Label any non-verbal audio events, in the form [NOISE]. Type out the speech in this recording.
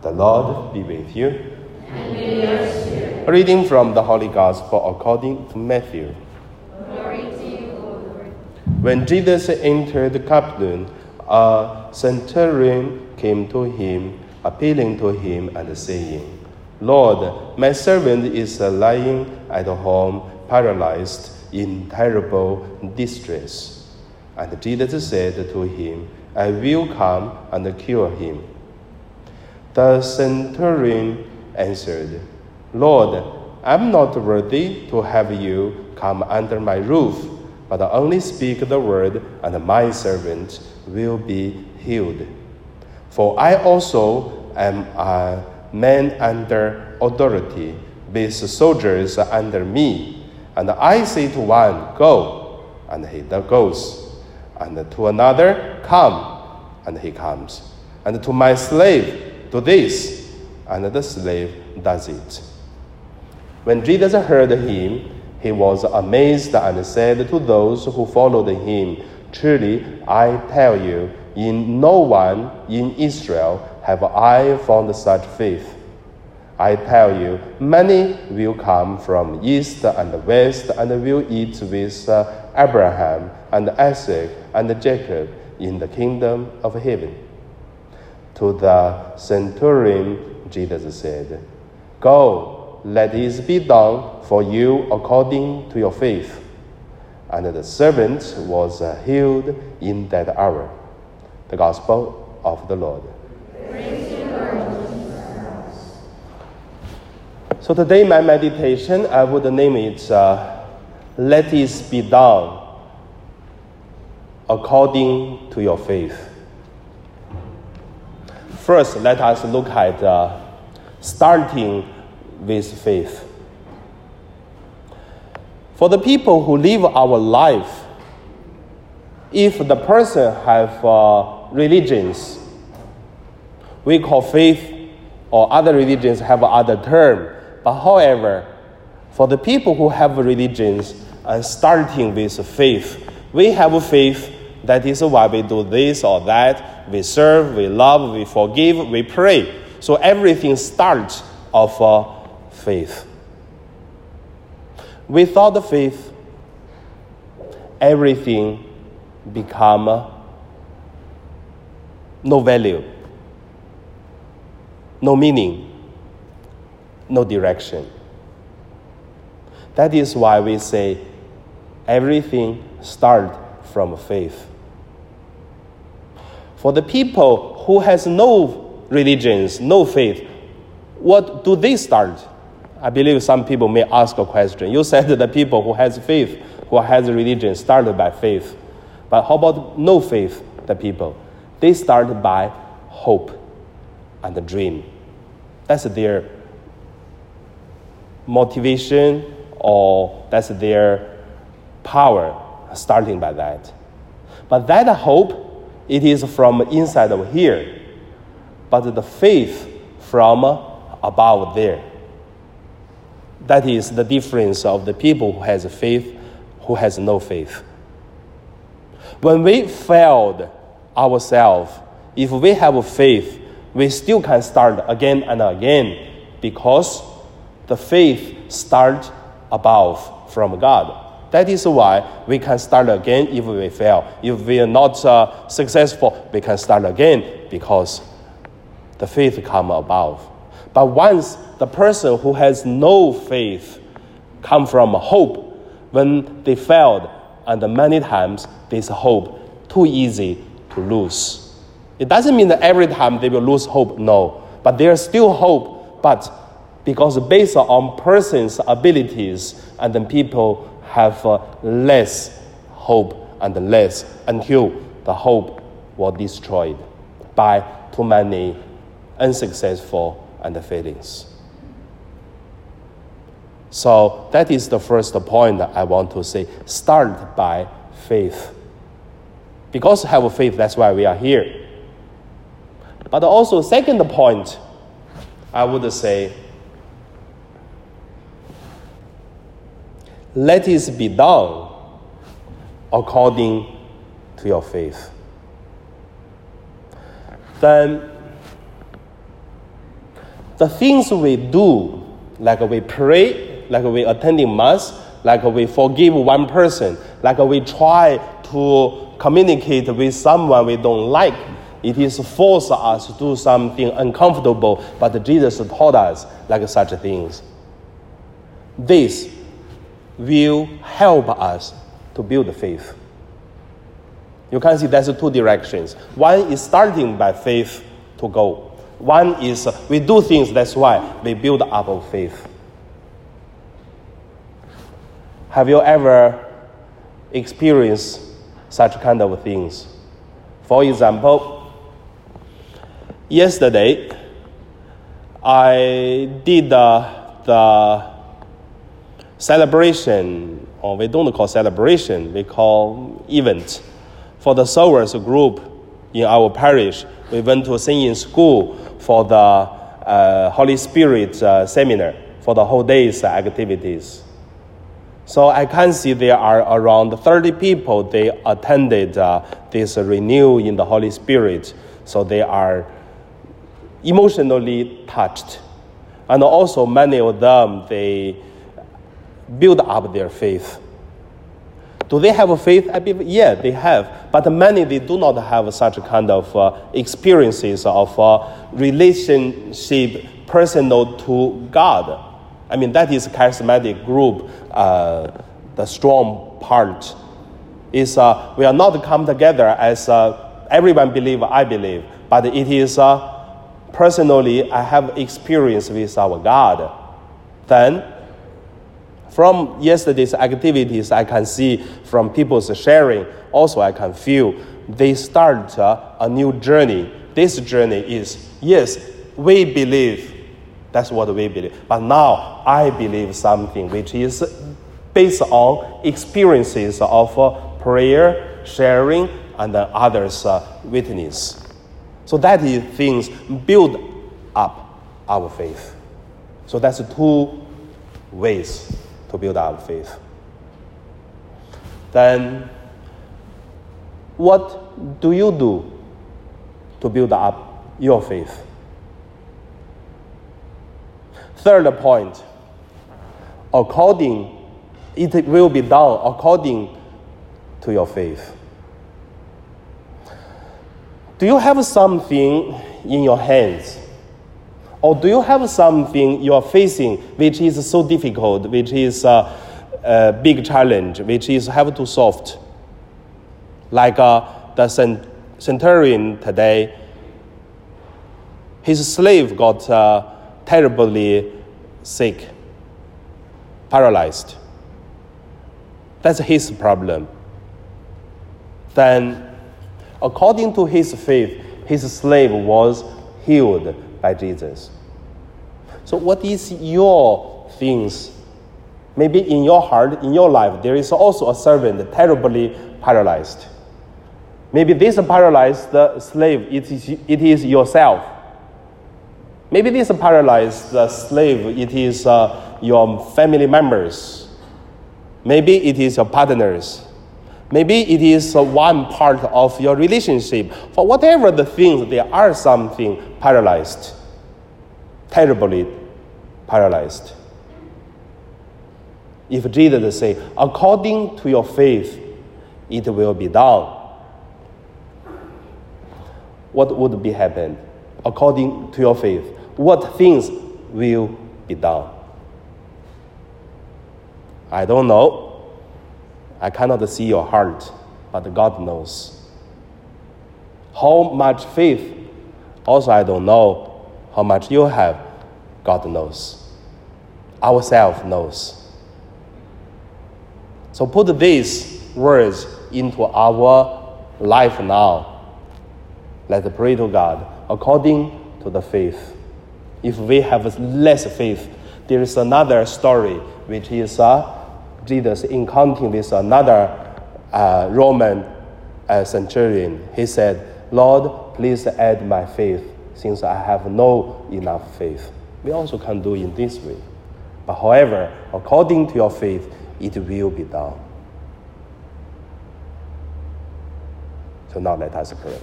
The Lord be with you. With reading from the Holy Gospel according to Matthew. Glory to you. When Jesus entered Capernaum, a centurion came to him, appealing to him and saying, Lord, my servant is lying at home, paralyzed in terrible distress. And Jesus said to him, I will come and cure him. The centurion answered, Lord, I'm not worthy to have you come under my roof, but only speak the word, and my servant will be healed. For I also am a man under authority, with soldiers under me. And I say to one, Go, and he goes, and to another, Come, and he comes, and to my slave, Do this, and the slave does it. When Jesus heard him, he was amazed and said to those who followed him, Truly, I tell you, in no one in Israel have I found such faith. I tell you, many will come from east and west and will eat with uh, Abraham and Isaac and Jacob in the kingdom of heaven. To the centurion, Jesus said, Go, let it be done for you according to your faith. And the servant was uh, healed in that hour. The Gospel of the Lord. So today, my meditation, I would name it uh, Let It Be Done According to Your Faith. First, let us look at uh, starting with faith. For the people who live our life, if the person have uh, religions, we call faith, or other religions have other term. But however, for the people who have religions and starting with faith, we have a faith. That is why we do this or that. We serve, we love, we forgive, we pray. So everything starts of uh, faith. Without the faith, everything become uh, no value, no meaning, no direction. That is why we say everything start from faith. For the people who has no religions, no faith, what do they start? I believe some people may ask a question. You said [LAUGHS] the people who has faith, who has religion, started by faith. But how about no faith, the people? They start by hope and a dream. That's their motivation or that's their power, starting by that. But that hope, it is from inside of here. But the faith from above there. That is the difference of the people who has faith, who has no faith. When we failed ourselves, if we have faith, we still can start again and again because the faith starts above from God. That is why we can start again if we fail. If we are not uh, successful, we can start again because the faith come above. But once the person who has no faith come from hope, when they failed, and many times this hope too easy to lose. It doesn't mean that every time they will lose hope, no. But there's still hope, but because based on person's abilities, and then people have uh, less hope and less until the hope was destroyed by too many unsuccessful and failings. So that is the first point I want to say. Start by faith. Because have faith, that's why we are here. But also, second point, I would say, let it be done according to your faith. Then the things we do, like we pray, like we attending mass, like we forgive one person, like we try to communicate with someone we don't like, it is force us to do something uncomfortable, but Jesus taught us like such things. This will help us to build faith. You can see there's two directions. One is starting by faith to go. One is we do things, that's why we build up our faith. Have you ever experienced such kind of things? For example, yesterday I did the celebration, or we don't call celebration, we call event for the sowers group in our parish. We went to singing school for the uh, Holy Spirit uh, seminar for the whole day's activities. So I can see there are around 30 people. They attended uh, this renew in the Holy Spirit. So they are emotionally touched. And also many of them, they build up their faith. Do they have a faith? I believe, yeah, they have. But many, they do not have such kind of uh, experiences of uh, relationship personal to God. I mean, that is charismatic group, uh, the strong part. Is uh, we are not come together as uh, everyone believe, I believe, but it is uh, personally I have experience with our God. Then from yesterday's activities, I can see from people's sharing, also I can feel they start uh, a new journey. This journey is yes, we believe, that's what we believe, but now I believe something which is based on experiences of uh, prayer, sharing, and others' uh, witness. So that is things build up our faith. So that's two ways to build our faith. Then, what do you do to build up your faith? Third point, according, it will be done according to your faith. Do you have something in your hands? Or do you have something you are facing which is so difficult, which is a, a big challenge, which is have to solve? Like uh, the centurion today, his slave got uh, terribly sick, paralyzed. That's his problem. Then, according to his faith, his slave was healed by Jesus. So, what is your things? Maybe in your heart, in your life, there is also a servant terribly paralyzed. Maybe this paralyzed slave, it is, it is yourself. Maybe this paralyzed slave, it is uh, your family members. Maybe it is your partners. Maybe it is uh, one part of your relationship. For whatever the things, there are something paralyzed, terribly paralyzed. If Jesus say, according to your faith, it will be done. What would be happened? According to your faith, what things will be done? I don't know. I cannot see your heart, but God knows. How much faith, also I don't know. How much you have, God knows. Ourself knows. So put these words into our life now. Let's pray to God according to the faith. If we have less faith, there is another story which is uh, Jesus encountering with another uh, Roman uh, centurion. He said, Lord, please add my faith since I have no enough faith. We also can do in this way. But however, according to your faith, it will be done. So now let us pray.